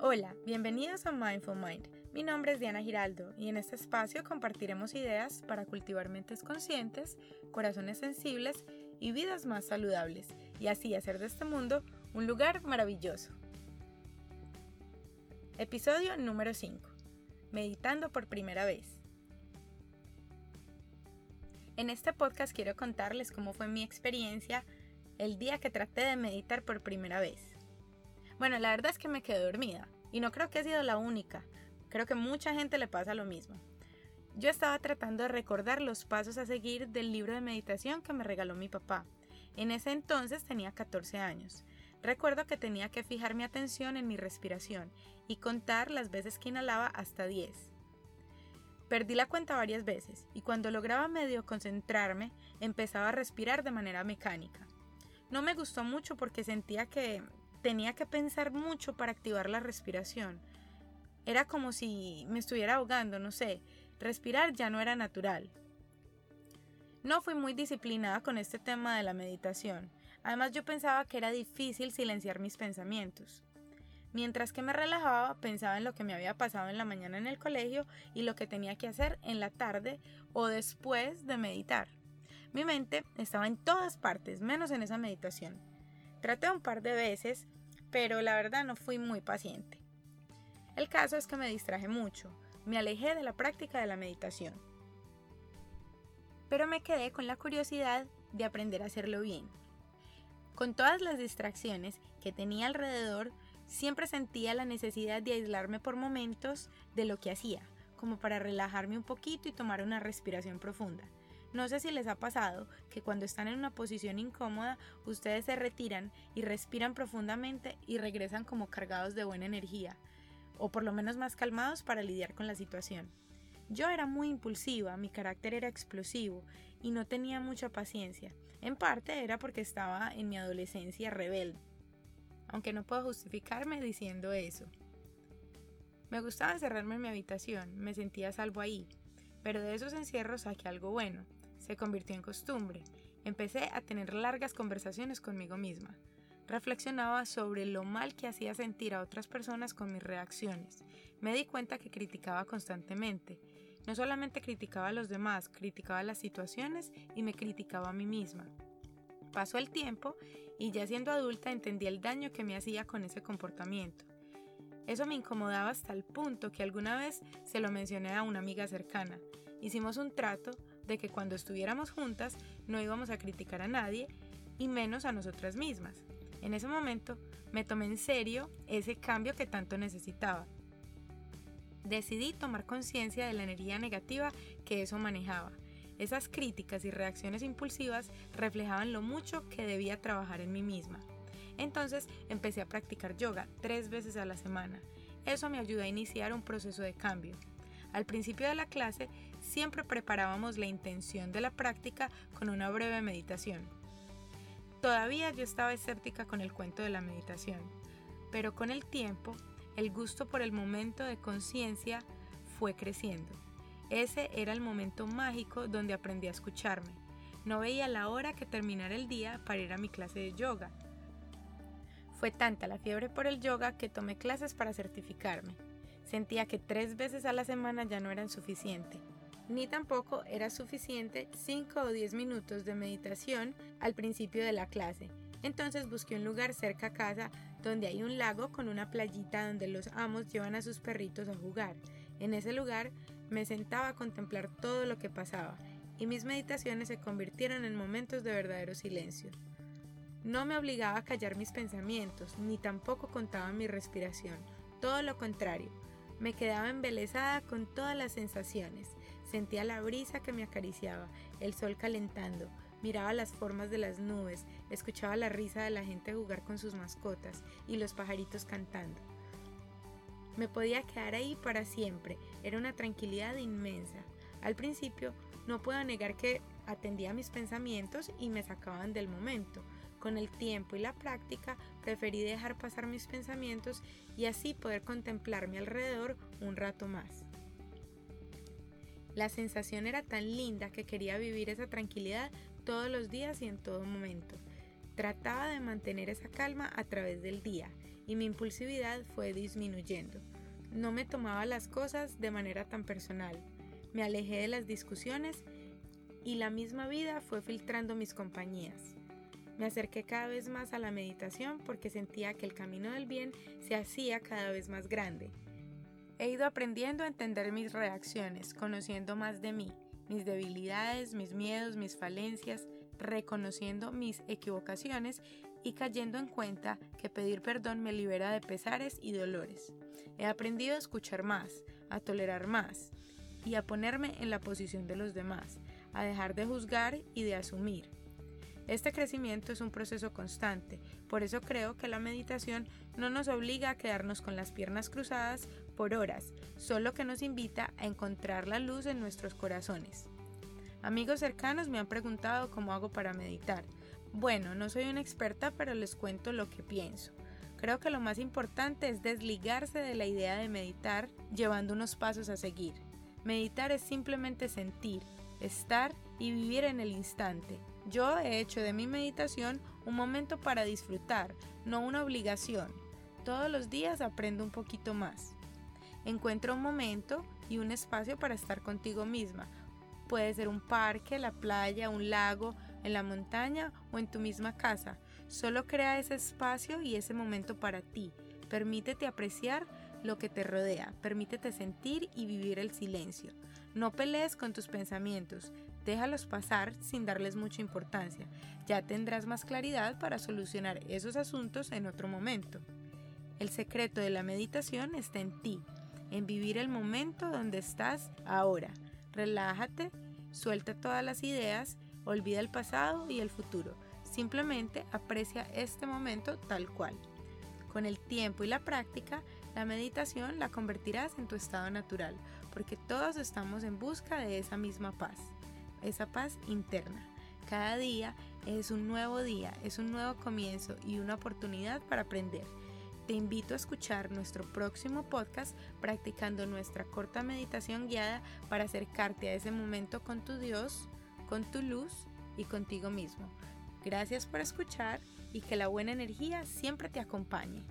Hola, bienvenidos a Mindful Mind. Mi nombre es Diana Giraldo y en este espacio compartiremos ideas para cultivar mentes conscientes, corazones sensibles y vidas más saludables y así hacer de este mundo un lugar maravilloso. Episodio número 5. Meditando por primera vez. En este podcast quiero contarles cómo fue mi experiencia el día que traté de meditar por primera vez. Bueno, la verdad es que me quedé dormida y no creo que he sido la única. Creo que mucha gente le pasa lo mismo. Yo estaba tratando de recordar los pasos a seguir del libro de meditación que me regaló mi papá. En ese entonces tenía 14 años. Recuerdo que tenía que fijar mi atención en mi respiración y contar las veces que inhalaba hasta 10. Perdí la cuenta varias veces y cuando lograba medio concentrarme empezaba a respirar de manera mecánica. No me gustó mucho porque sentía que tenía que pensar mucho para activar la respiración. Era como si me estuviera ahogando, no sé, respirar ya no era natural. No fui muy disciplinada con este tema de la meditación. Además yo pensaba que era difícil silenciar mis pensamientos. Mientras que me relajaba, pensaba en lo que me había pasado en la mañana en el colegio y lo que tenía que hacer en la tarde o después de meditar. Mi mente estaba en todas partes, menos en esa meditación. Traté un par de veces, pero la verdad no fui muy paciente. El caso es que me distraje mucho, me alejé de la práctica de la meditación. Pero me quedé con la curiosidad de aprender a hacerlo bien. Con todas las distracciones que tenía alrededor, siempre sentía la necesidad de aislarme por momentos de lo que hacía, como para relajarme un poquito y tomar una respiración profunda. No sé si les ha pasado que cuando están en una posición incómoda, ustedes se retiran y respiran profundamente y regresan como cargados de buena energía, o por lo menos más calmados para lidiar con la situación. Yo era muy impulsiva, mi carácter era explosivo y no tenía mucha paciencia. En parte era porque estaba en mi adolescencia rebelde, aunque no puedo justificarme diciendo eso. Me gustaba encerrarme en mi habitación, me sentía salvo ahí, pero de esos encierros saqué algo bueno se convirtió en costumbre. Empecé a tener largas conversaciones conmigo misma. Reflexionaba sobre lo mal que hacía sentir a otras personas con mis reacciones. Me di cuenta que criticaba constantemente. No solamente criticaba a los demás, criticaba las situaciones y me criticaba a mí misma. Pasó el tiempo y ya siendo adulta entendí el daño que me hacía con ese comportamiento. Eso me incomodaba hasta el punto que alguna vez se lo mencioné a una amiga cercana. Hicimos un trato de que cuando estuviéramos juntas no íbamos a criticar a nadie y menos a nosotras mismas. En ese momento me tomé en serio ese cambio que tanto necesitaba. Decidí tomar conciencia de la energía negativa que eso manejaba. Esas críticas y reacciones impulsivas reflejaban lo mucho que debía trabajar en mí misma. Entonces empecé a practicar yoga tres veces a la semana. Eso me ayudó a iniciar un proceso de cambio. Al principio de la clase siempre preparábamos la intención de la práctica con una breve meditación. Todavía yo estaba escéptica con el cuento de la meditación, pero con el tiempo el gusto por el momento de conciencia fue creciendo. Ese era el momento mágico donde aprendí a escucharme. No veía la hora que terminara el día para ir a mi clase de yoga. Fue tanta la fiebre por el yoga que tomé clases para certificarme. Sentía que tres veces a la semana ya no eran suficiente, ni tampoco era suficiente 5 o 10 minutos de meditación al principio de la clase. Entonces busqué un lugar cerca a casa donde hay un lago con una playita donde los amos llevan a sus perritos a jugar. En ese lugar me sentaba a contemplar todo lo que pasaba y mis meditaciones se convirtieron en momentos de verdadero silencio. No me obligaba a callar mis pensamientos, ni tampoco contaba mi respiración, todo lo contrario, me quedaba embelesada con todas las sensaciones. Sentía la brisa que me acariciaba, el sol calentando, miraba las formas de las nubes, escuchaba la risa de la gente jugar con sus mascotas y los pajaritos cantando. Me podía quedar ahí para siempre, era una tranquilidad inmensa. Al principio, no puedo negar que atendía mis pensamientos y me sacaban del momento, con el tiempo y la práctica preferí dejar pasar mis pensamientos y así poder contemplar mi alrededor un rato más. La sensación era tan linda que quería vivir esa tranquilidad todos los días y en todo momento. Trataba de mantener esa calma a través del día y mi impulsividad fue disminuyendo. No me tomaba las cosas de manera tan personal. Me alejé de las discusiones y la misma vida fue filtrando mis compañías. Me acerqué cada vez más a la meditación porque sentía que el camino del bien se hacía cada vez más grande. He ido aprendiendo a entender mis reacciones, conociendo más de mí, mis debilidades, mis miedos, mis falencias, reconociendo mis equivocaciones y cayendo en cuenta que pedir perdón me libera de pesares y dolores. He aprendido a escuchar más, a tolerar más y a ponerme en la posición de los demás, a dejar de juzgar y de asumir. Este crecimiento es un proceso constante, por eso creo que la meditación no nos obliga a quedarnos con las piernas cruzadas por horas, solo que nos invita a encontrar la luz en nuestros corazones. Amigos cercanos me han preguntado cómo hago para meditar. Bueno, no soy una experta, pero les cuento lo que pienso. Creo que lo más importante es desligarse de la idea de meditar llevando unos pasos a seguir. Meditar es simplemente sentir, estar y vivir en el instante. Yo he hecho de mi meditación un momento para disfrutar, no una obligación. Todos los días aprendo un poquito más. Encuentra un momento y un espacio para estar contigo misma. Puede ser un parque, la playa, un lago, en la montaña o en tu misma casa. Solo crea ese espacio y ese momento para ti. Permítete apreciar lo que te rodea, permítete sentir y vivir el silencio. No pelees con tus pensamientos, déjalos pasar sin darles mucha importancia. Ya tendrás más claridad para solucionar esos asuntos en otro momento. El secreto de la meditación está en ti, en vivir el momento donde estás ahora. Relájate, suelta todas las ideas, olvida el pasado y el futuro. Simplemente aprecia este momento tal cual. Con el tiempo y la práctica, la meditación la convertirás en tu estado natural, porque todos estamos en busca de esa misma paz, esa paz interna. Cada día es un nuevo día, es un nuevo comienzo y una oportunidad para aprender. Te invito a escuchar nuestro próximo podcast practicando nuestra corta meditación guiada para acercarte a ese momento con tu Dios, con tu luz y contigo mismo. Gracias por escuchar y que la buena energía siempre te acompañe.